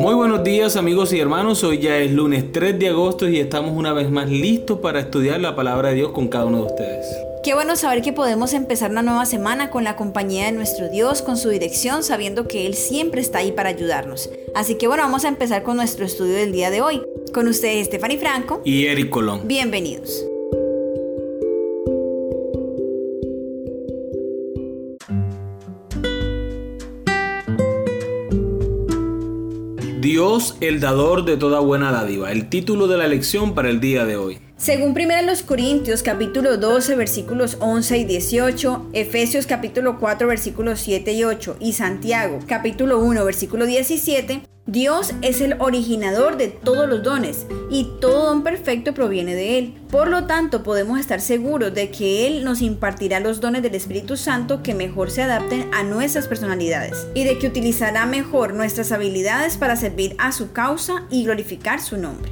Muy buenos días amigos y hermanos, hoy ya es lunes 3 de agosto y estamos una vez más listos para estudiar la palabra de Dios con cada uno de ustedes. Qué bueno saber que podemos empezar una nueva semana con la compañía de nuestro Dios, con su dirección, sabiendo que Él siempre está ahí para ayudarnos. Así que bueno, vamos a empezar con nuestro estudio del día de hoy. Con ustedes, Stephanie Franco y Eric Colón. Bienvenidos. Dios, el dador de toda buena dádiva, el título de la lección para el día de hoy. Según 1 Corintios capítulo 12 versículos 11 y 18, Efesios capítulo 4 versículos 7 y 8 y Santiago capítulo 1 versículo 17, Dios es el originador de todos los dones y todo don perfecto proviene de Él. Por lo tanto, podemos estar seguros de que Él nos impartirá los dones del Espíritu Santo que mejor se adapten a nuestras personalidades y de que utilizará mejor nuestras habilidades para servir a su causa y glorificar su nombre.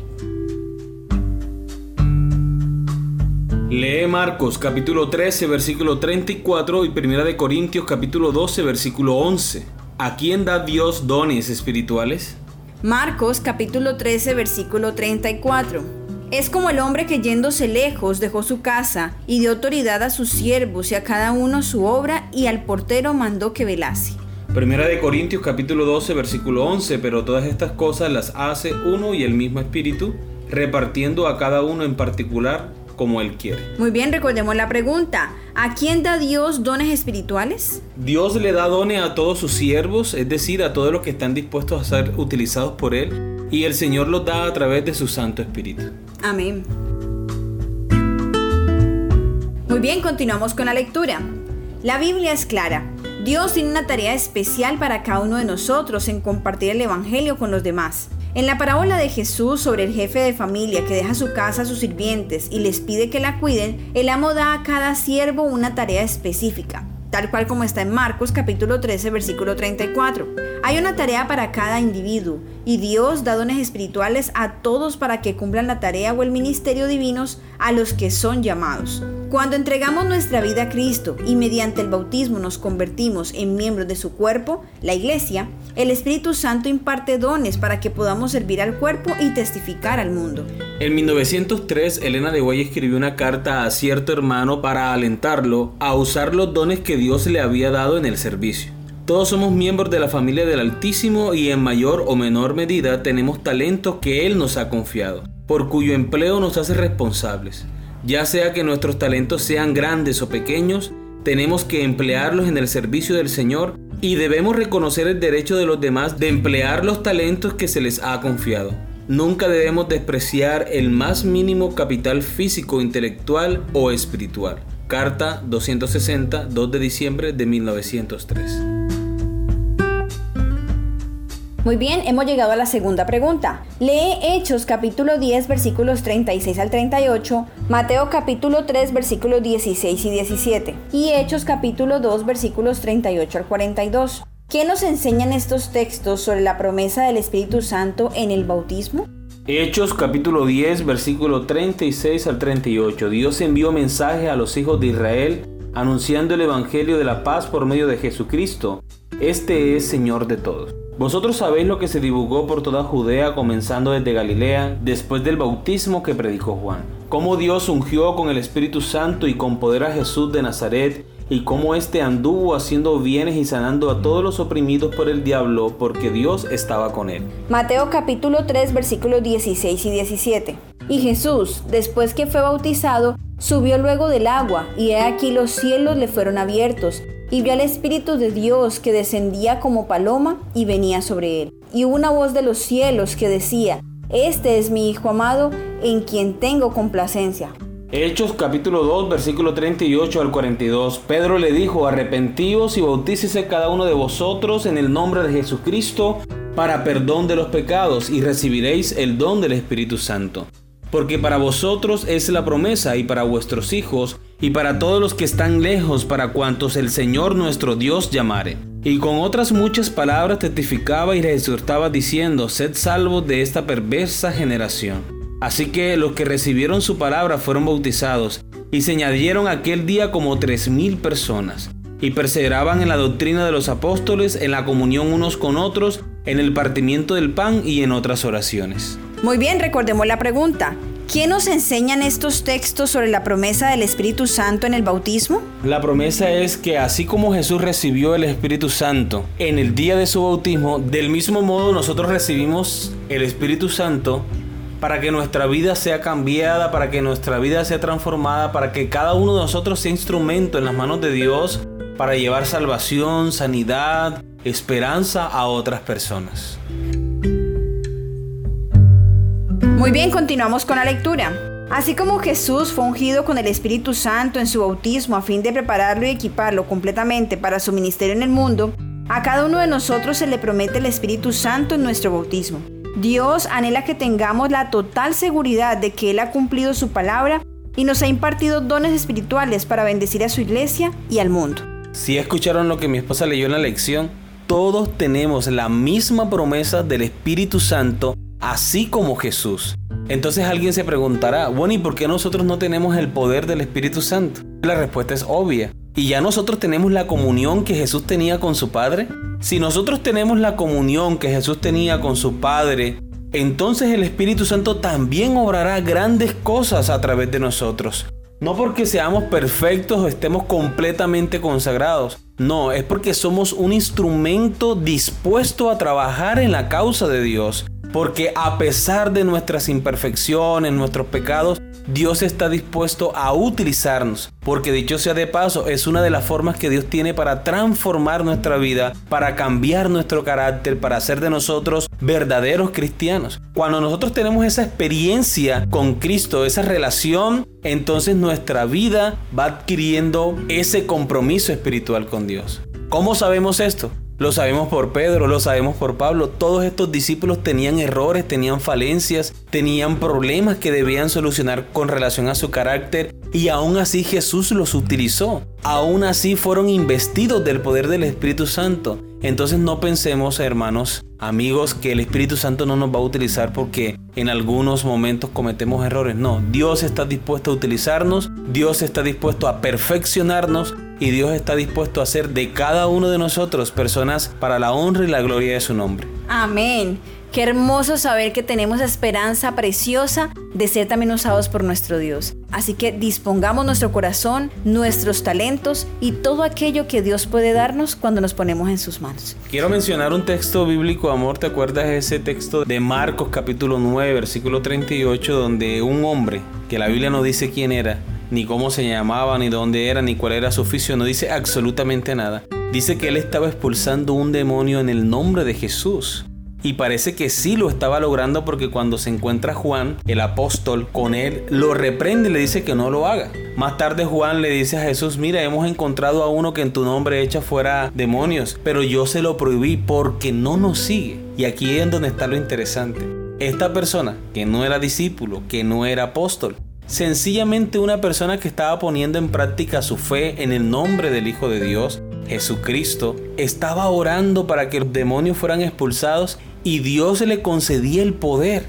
Lee Marcos capítulo 13 versículo 34 y Primera de Corintios capítulo 12 versículo 11. ¿A quién da Dios dones espirituales? Marcos capítulo 13 versículo 34. Es como el hombre que yéndose lejos dejó su casa y dio autoridad a sus siervos y a cada uno su obra y al portero mandó que velase. Primera de Corintios capítulo 12 versículo 11, pero todas estas cosas las hace uno y el mismo espíritu, repartiendo a cada uno en particular como Él quiere. Muy bien, recordemos la pregunta. ¿A quién da Dios dones espirituales? Dios le da dones a todos sus siervos, es decir, a todos los que están dispuestos a ser utilizados por Él, y el Señor los da a través de su Santo Espíritu. Amén. Muy bien, continuamos con la lectura. La Biblia es clara. Dios tiene una tarea especial para cada uno de nosotros en compartir el Evangelio con los demás. En la parábola de Jesús sobre el jefe de familia que deja su casa a sus sirvientes y les pide que la cuiden, el amo da a cada siervo una tarea específica, tal cual como está en Marcos capítulo 13 versículo 34. Hay una tarea para cada individuo y Dios da dones espirituales a todos para que cumplan la tarea o el ministerio divinos a los que son llamados. Cuando entregamos nuestra vida a Cristo y mediante el bautismo nos convertimos en miembros de su cuerpo, la iglesia, el Espíritu Santo imparte dones para que podamos servir al cuerpo y testificar al mundo. En 1903, Elena de Guay escribió una carta a cierto hermano para alentarlo a usar los dones que Dios le había dado en el servicio. Todos somos miembros de la familia del Altísimo y en mayor o menor medida tenemos talentos que Él nos ha confiado, por cuyo empleo nos hace responsables. Ya sea que nuestros talentos sean grandes o pequeños, tenemos que emplearlos en el servicio del Señor y debemos reconocer el derecho de los demás de emplear los talentos que se les ha confiado. Nunca debemos despreciar el más mínimo capital físico, intelectual o espiritual. Carta 260, 2 de diciembre de 1903. Muy bien, hemos llegado a la segunda pregunta. Lee Hechos capítulo 10 versículos 36 al 38, Mateo capítulo 3 versículos 16 y 17 y Hechos capítulo 2 versículos 38 al 42. ¿Qué nos enseñan estos textos sobre la promesa del Espíritu Santo en el bautismo? Hechos capítulo 10 versículo 36 al 38. Dios envió mensaje a los hijos de Israel anunciando el Evangelio de la paz por medio de Jesucristo. Este es Señor de todos. Vosotros sabéis lo que se divulgó por toda Judea, comenzando desde Galilea, después del bautismo que predicó Juan. Cómo Dios ungió con el Espíritu Santo y con poder a Jesús de Nazaret, y cómo éste anduvo haciendo bienes y sanando a todos los oprimidos por el diablo, porque Dios estaba con él. Mateo capítulo 3 versículos 16 y 17. Y Jesús, después que fue bautizado, subió luego del agua, y he aquí los cielos le fueron abiertos y vio al Espíritu de Dios que descendía como paloma y venía sobre él. Y hubo una voz de los cielos que decía, Este es mi Hijo amado, en quien tengo complacencia. Hechos capítulo 2 versículo 38 al 42. Pedro le dijo, arrepentíos y bautícese cada uno de vosotros en el nombre de Jesucristo para perdón de los pecados y recibiréis el don del Espíritu Santo. Porque para vosotros es la promesa y para vuestros hijos y para todos los que están lejos, para cuantos el Señor nuestro Dios llamare. Y con otras muchas palabras testificaba y les exhortaba diciendo, sed salvos de esta perversa generación. Así que los que recibieron su palabra fueron bautizados, y se añadieron aquel día como tres mil personas. y perseveraban en la doctrina de los apóstoles, en la comunión unos con otros, en el partimiento del pan y en otras oraciones. Muy bien, recordemos la pregunta. ¿Quién nos enseñan estos textos sobre la promesa del Espíritu Santo en el bautismo? La promesa es que así como Jesús recibió el Espíritu Santo en el día de su bautismo, del mismo modo nosotros recibimos el Espíritu Santo para que nuestra vida sea cambiada, para que nuestra vida sea transformada, para que cada uno de nosotros sea instrumento en las manos de Dios para llevar salvación, sanidad, esperanza a otras personas. Muy bien, continuamos con la lectura. Así como Jesús fue ungido con el Espíritu Santo en su bautismo a fin de prepararlo y equiparlo completamente para su ministerio en el mundo, a cada uno de nosotros se le promete el Espíritu Santo en nuestro bautismo. Dios anhela que tengamos la total seguridad de que Él ha cumplido su palabra y nos ha impartido dones espirituales para bendecir a su iglesia y al mundo. Si escucharon lo que mi esposa leyó en la lección, todos tenemos la misma promesa del Espíritu Santo, así como Jesús. Entonces alguien se preguntará, bueno, ¿y por qué nosotros no tenemos el poder del Espíritu Santo? La respuesta es obvia. ¿Y ya nosotros tenemos la comunión que Jesús tenía con su Padre? Si nosotros tenemos la comunión que Jesús tenía con su Padre, entonces el Espíritu Santo también obrará grandes cosas a través de nosotros. No porque seamos perfectos o estemos completamente consagrados. No, es porque somos un instrumento dispuesto a trabajar en la causa de Dios. Porque a pesar de nuestras imperfecciones, nuestros pecados, Dios está dispuesto a utilizarnos, porque dicho sea de paso, es una de las formas que Dios tiene para transformar nuestra vida, para cambiar nuestro carácter, para hacer de nosotros verdaderos cristianos. Cuando nosotros tenemos esa experiencia con Cristo, esa relación, entonces nuestra vida va adquiriendo ese compromiso espiritual con Dios. ¿Cómo sabemos esto? Lo sabemos por Pedro, lo sabemos por Pablo. Todos estos discípulos tenían errores, tenían falencias, tenían problemas que debían solucionar con relación a su carácter y aún así Jesús los utilizó. Aún así fueron investidos del poder del Espíritu Santo. Entonces no pensemos, hermanos, amigos, que el Espíritu Santo no nos va a utilizar porque en algunos momentos cometemos errores. No, Dios está dispuesto a utilizarnos, Dios está dispuesto a perfeccionarnos y Dios está dispuesto a hacer de cada uno de nosotros personas para la honra y la gloria de su nombre. Amén. Qué hermoso saber que tenemos esperanza preciosa de ser también usados por nuestro Dios. Así que dispongamos nuestro corazón, nuestros talentos y todo aquello que Dios puede darnos cuando nos ponemos en sus manos. Quiero mencionar un texto bíblico, amor. ¿Te acuerdas de ese texto de Marcos capítulo 9, versículo 38, donde un hombre, que la Biblia no dice quién era, ni cómo se llamaba, ni dónde era, ni cuál era su oficio, no dice absolutamente nada. Dice que él estaba expulsando un demonio en el nombre de Jesús. Y parece que sí lo estaba logrando porque cuando se encuentra Juan, el apóstol, con él, lo reprende y le dice que no lo haga. Más tarde Juan le dice a Jesús, mira, hemos encontrado a uno que en tu nombre echa fuera demonios, pero yo se lo prohibí porque no nos sigue. Y aquí es donde está lo interesante. Esta persona, que no era discípulo, que no era apóstol, Sencillamente una persona que estaba poniendo en práctica su fe en el nombre del Hijo de Dios, Jesucristo, estaba orando para que los demonios fueran expulsados y Dios le concedía el poder.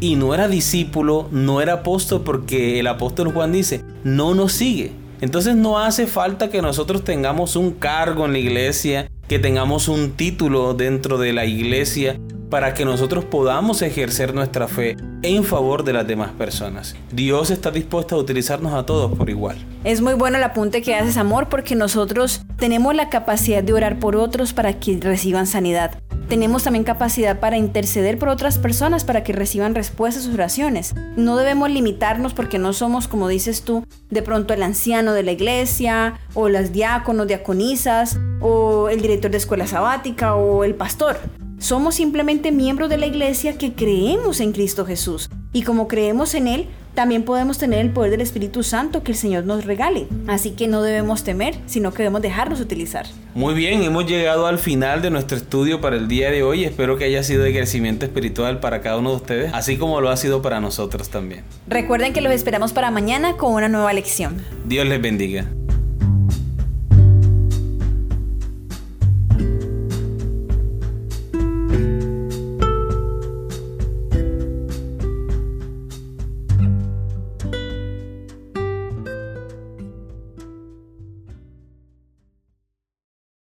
Y no era discípulo, no era apóstol porque el apóstol Juan dice, no nos sigue. Entonces no hace falta que nosotros tengamos un cargo en la iglesia, que tengamos un título dentro de la iglesia para que nosotros podamos ejercer nuestra fe en favor de las demás personas. Dios está dispuesto a utilizarnos a todos por igual. Es muy bueno el apunte que haces, amor, porque nosotros tenemos la capacidad de orar por otros para que reciban sanidad. Tenemos también capacidad para interceder por otras personas para que reciban respuestas a sus oraciones. No debemos limitarnos porque no somos, como dices tú, de pronto el anciano de la iglesia, o las diáconos, diaconisas, o el director de escuela sabática, o el pastor. Somos simplemente miembros de la iglesia que creemos en Cristo Jesús. Y como creemos en Él, también podemos tener el poder del Espíritu Santo que el Señor nos regale. Así que no debemos temer, sino que debemos dejarnos utilizar. Muy bien, hemos llegado al final de nuestro estudio para el día de hoy. Espero que haya sido de crecimiento espiritual para cada uno de ustedes, así como lo ha sido para nosotros también. Recuerden que los esperamos para mañana con una nueva lección. Dios les bendiga.